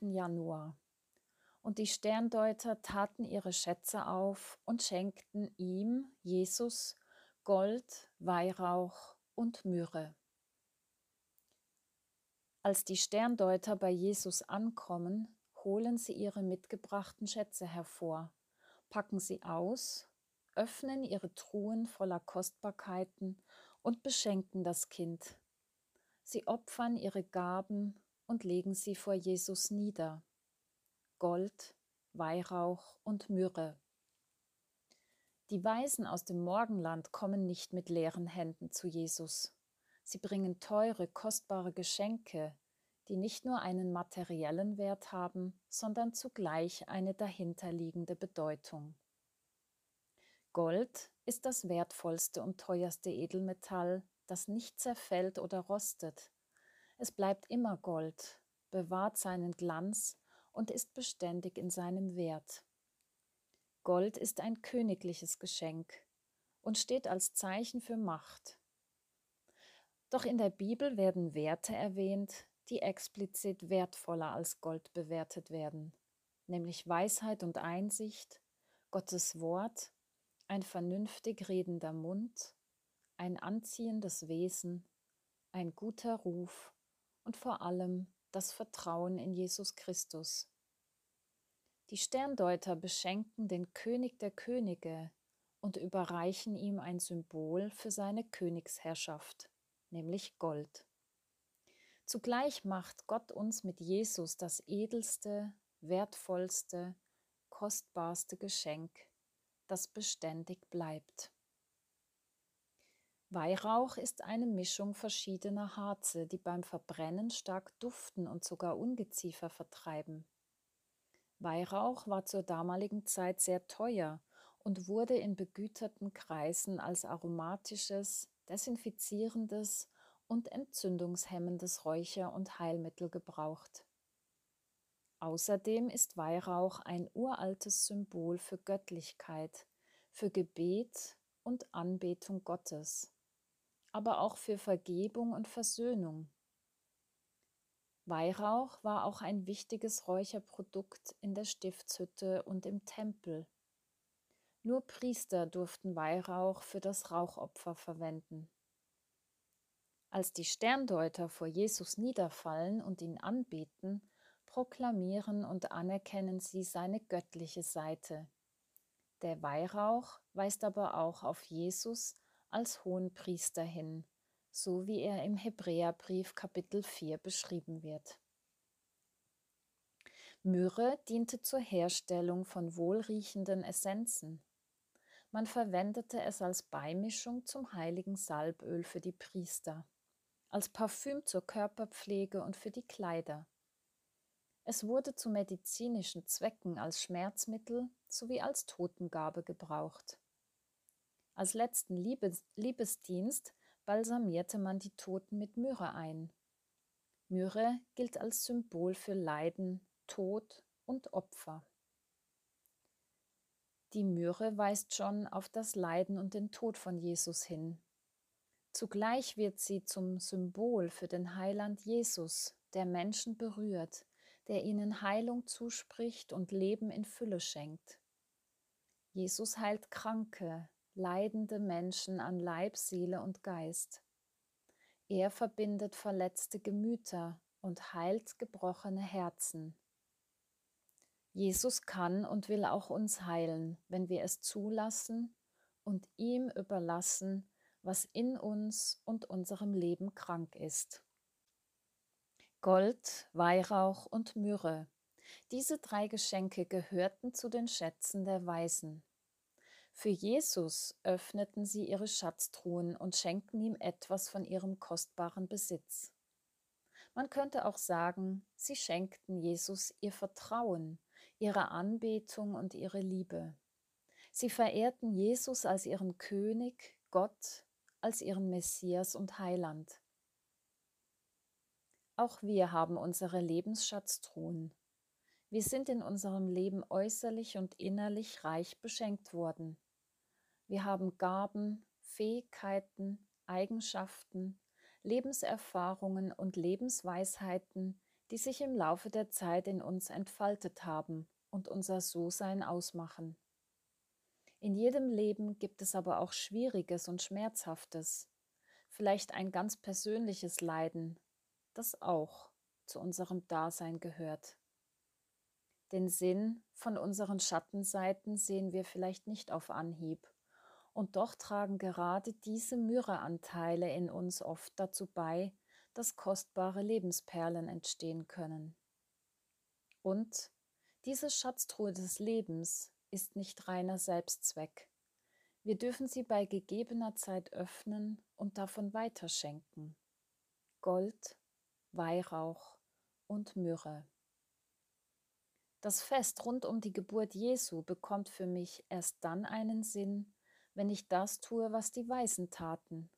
Januar. Und die Sterndeuter taten ihre Schätze auf und schenkten ihm, Jesus, Gold, Weihrauch und Myrrhe. Als die Sterndeuter bei Jesus ankommen, holen sie ihre mitgebrachten Schätze hervor, packen sie aus, öffnen ihre Truhen voller Kostbarkeiten und beschenken das Kind. Sie opfern ihre Gaben und legen sie vor Jesus nieder. Gold, Weihrauch und Myrrhe. Die Weisen aus dem Morgenland kommen nicht mit leeren Händen zu Jesus. Sie bringen teure, kostbare Geschenke, die nicht nur einen materiellen Wert haben, sondern zugleich eine dahinterliegende Bedeutung. Gold ist das wertvollste und teuerste Edelmetall, das nicht zerfällt oder rostet. Es bleibt immer Gold, bewahrt seinen Glanz und ist beständig in seinem Wert. Gold ist ein königliches Geschenk und steht als Zeichen für Macht. Doch in der Bibel werden Werte erwähnt, die explizit wertvoller als Gold bewertet werden, nämlich Weisheit und Einsicht, Gottes Wort, ein vernünftig redender Mund, ein anziehendes Wesen, ein guter Ruf und vor allem das Vertrauen in Jesus Christus. Die Sterndeuter beschenken den König der Könige und überreichen ihm ein Symbol für seine Königsherrschaft, nämlich Gold. Zugleich macht Gott uns mit Jesus das edelste, wertvollste, kostbarste Geschenk, das beständig bleibt. Weihrauch ist eine Mischung verschiedener Harze, die beim Verbrennen stark duften und sogar Ungeziefer vertreiben. Weihrauch war zur damaligen Zeit sehr teuer und wurde in begüterten Kreisen als aromatisches, desinfizierendes und entzündungshemmendes Räucher- und Heilmittel gebraucht. Außerdem ist Weihrauch ein uraltes Symbol für Göttlichkeit, für Gebet und Anbetung Gottes aber auch für Vergebung und Versöhnung. Weihrauch war auch ein wichtiges Räucherprodukt in der Stiftshütte und im Tempel. Nur Priester durften Weihrauch für das Rauchopfer verwenden. Als die Sterndeuter vor Jesus niederfallen und ihn anbeten, proklamieren und anerkennen sie seine göttliche Seite. Der Weihrauch weist aber auch auf Jesus als Hohenpriester hin, so wie er im Hebräerbrief Kapitel 4 beschrieben wird. Myrrhe diente zur Herstellung von wohlriechenden Essenzen. Man verwendete es als Beimischung zum heiligen Salböl für die Priester, als Parfüm zur Körperpflege und für die Kleider. Es wurde zu medizinischen Zwecken als Schmerzmittel sowie als Totengabe gebraucht. Als letzten Liebes Liebesdienst balsamierte man die Toten mit Myrrhe ein. Myrrhe gilt als Symbol für Leiden, Tod und Opfer. Die Myrrhe weist schon auf das Leiden und den Tod von Jesus hin. Zugleich wird sie zum Symbol für den Heiland Jesus, der Menschen berührt, der ihnen Heilung zuspricht und Leben in Fülle schenkt. Jesus heilt Kranke, leidende Menschen an Leib, Seele und Geist. Er verbindet verletzte Gemüter und heilt gebrochene Herzen. Jesus kann und will auch uns heilen, wenn wir es zulassen und ihm überlassen, was in uns und unserem Leben krank ist. Gold, Weihrauch und Myrrhe. Diese drei Geschenke gehörten zu den Schätzen der Weisen. Für Jesus öffneten sie ihre Schatztruhen und schenkten ihm etwas von ihrem kostbaren Besitz. Man könnte auch sagen, sie schenkten Jesus ihr Vertrauen, ihre Anbetung und ihre Liebe. Sie verehrten Jesus als ihren König, Gott, als ihren Messias und Heiland. Auch wir haben unsere Lebensschatztruhen. Wir sind in unserem Leben äußerlich und innerlich reich beschenkt worden. Wir haben Gaben, Fähigkeiten, Eigenschaften, Lebenserfahrungen und Lebensweisheiten, die sich im Laufe der Zeit in uns entfaltet haben und unser So-Sein ausmachen. In jedem Leben gibt es aber auch Schwieriges und Schmerzhaftes, vielleicht ein ganz persönliches Leiden, das auch zu unserem Dasein gehört. Den Sinn von unseren Schattenseiten sehen wir vielleicht nicht auf Anhieb, und doch tragen gerade diese Myrrheanteile in uns oft dazu bei, dass kostbare Lebensperlen entstehen können. Und diese Schatztruhe des Lebens ist nicht reiner Selbstzweck. Wir dürfen sie bei gegebener Zeit öffnen und davon weiterschenken. Gold, Weihrauch und Myrrhe. Das Fest rund um die Geburt Jesu bekommt für mich erst dann einen Sinn, wenn ich das tue, was die Weisen taten.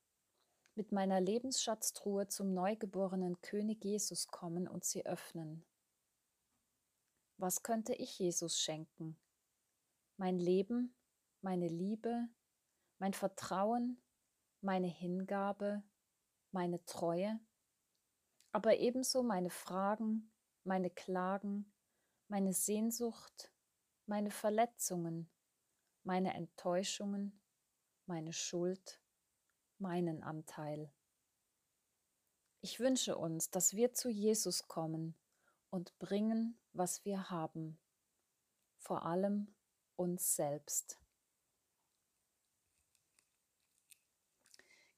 Mit meiner Lebensschatztruhe zum neugeborenen König Jesus kommen und sie öffnen. Was könnte ich Jesus schenken? Mein Leben, meine Liebe, mein Vertrauen, meine Hingabe, meine Treue, aber ebenso meine Fragen, meine Klagen, meine Sehnsucht, meine Verletzungen, meine Enttäuschungen, meine Schuld, meinen Anteil. Ich wünsche uns, dass wir zu Jesus kommen und bringen, was wir haben, vor allem uns selbst.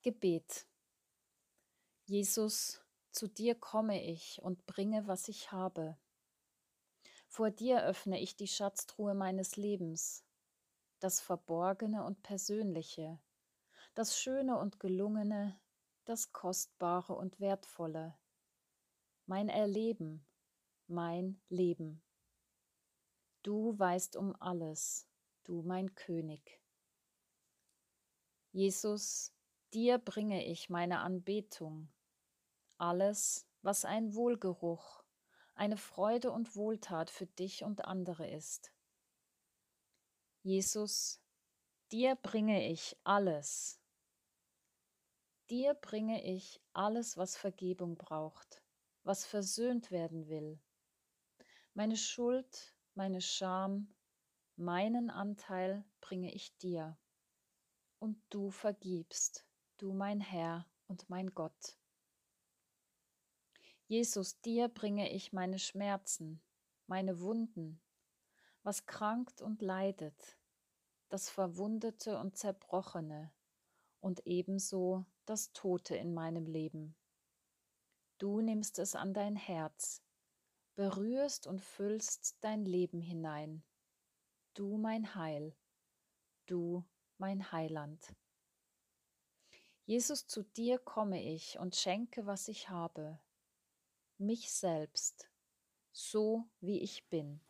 Gebet. Jesus, zu dir komme ich und bringe, was ich habe. Vor dir öffne ich die Schatztruhe meines Lebens, das Verborgene und Persönliche, das Schöne und Gelungene, das Kostbare und Wertvolle, mein Erleben, mein Leben. Du weißt um alles, du mein König. Jesus, dir bringe ich meine Anbetung, alles, was ein Wohlgeruch, eine Freude und Wohltat für dich und andere ist. Jesus, dir bringe ich alles, Dir bringe ich alles, was Vergebung braucht, was versöhnt werden will. Meine Schuld, meine Scham, meinen Anteil bringe ich dir. Und du vergibst, du mein Herr und mein Gott. Jesus, dir bringe ich meine Schmerzen, meine Wunden, was krankt und leidet, das Verwundete und Zerbrochene und ebenso das Tote in meinem Leben. Du nimmst es an dein Herz, berührst und füllst dein Leben hinein. Du mein Heil, du mein Heiland. Jesus, zu dir komme ich und schenke, was ich habe, mich selbst, so wie ich bin.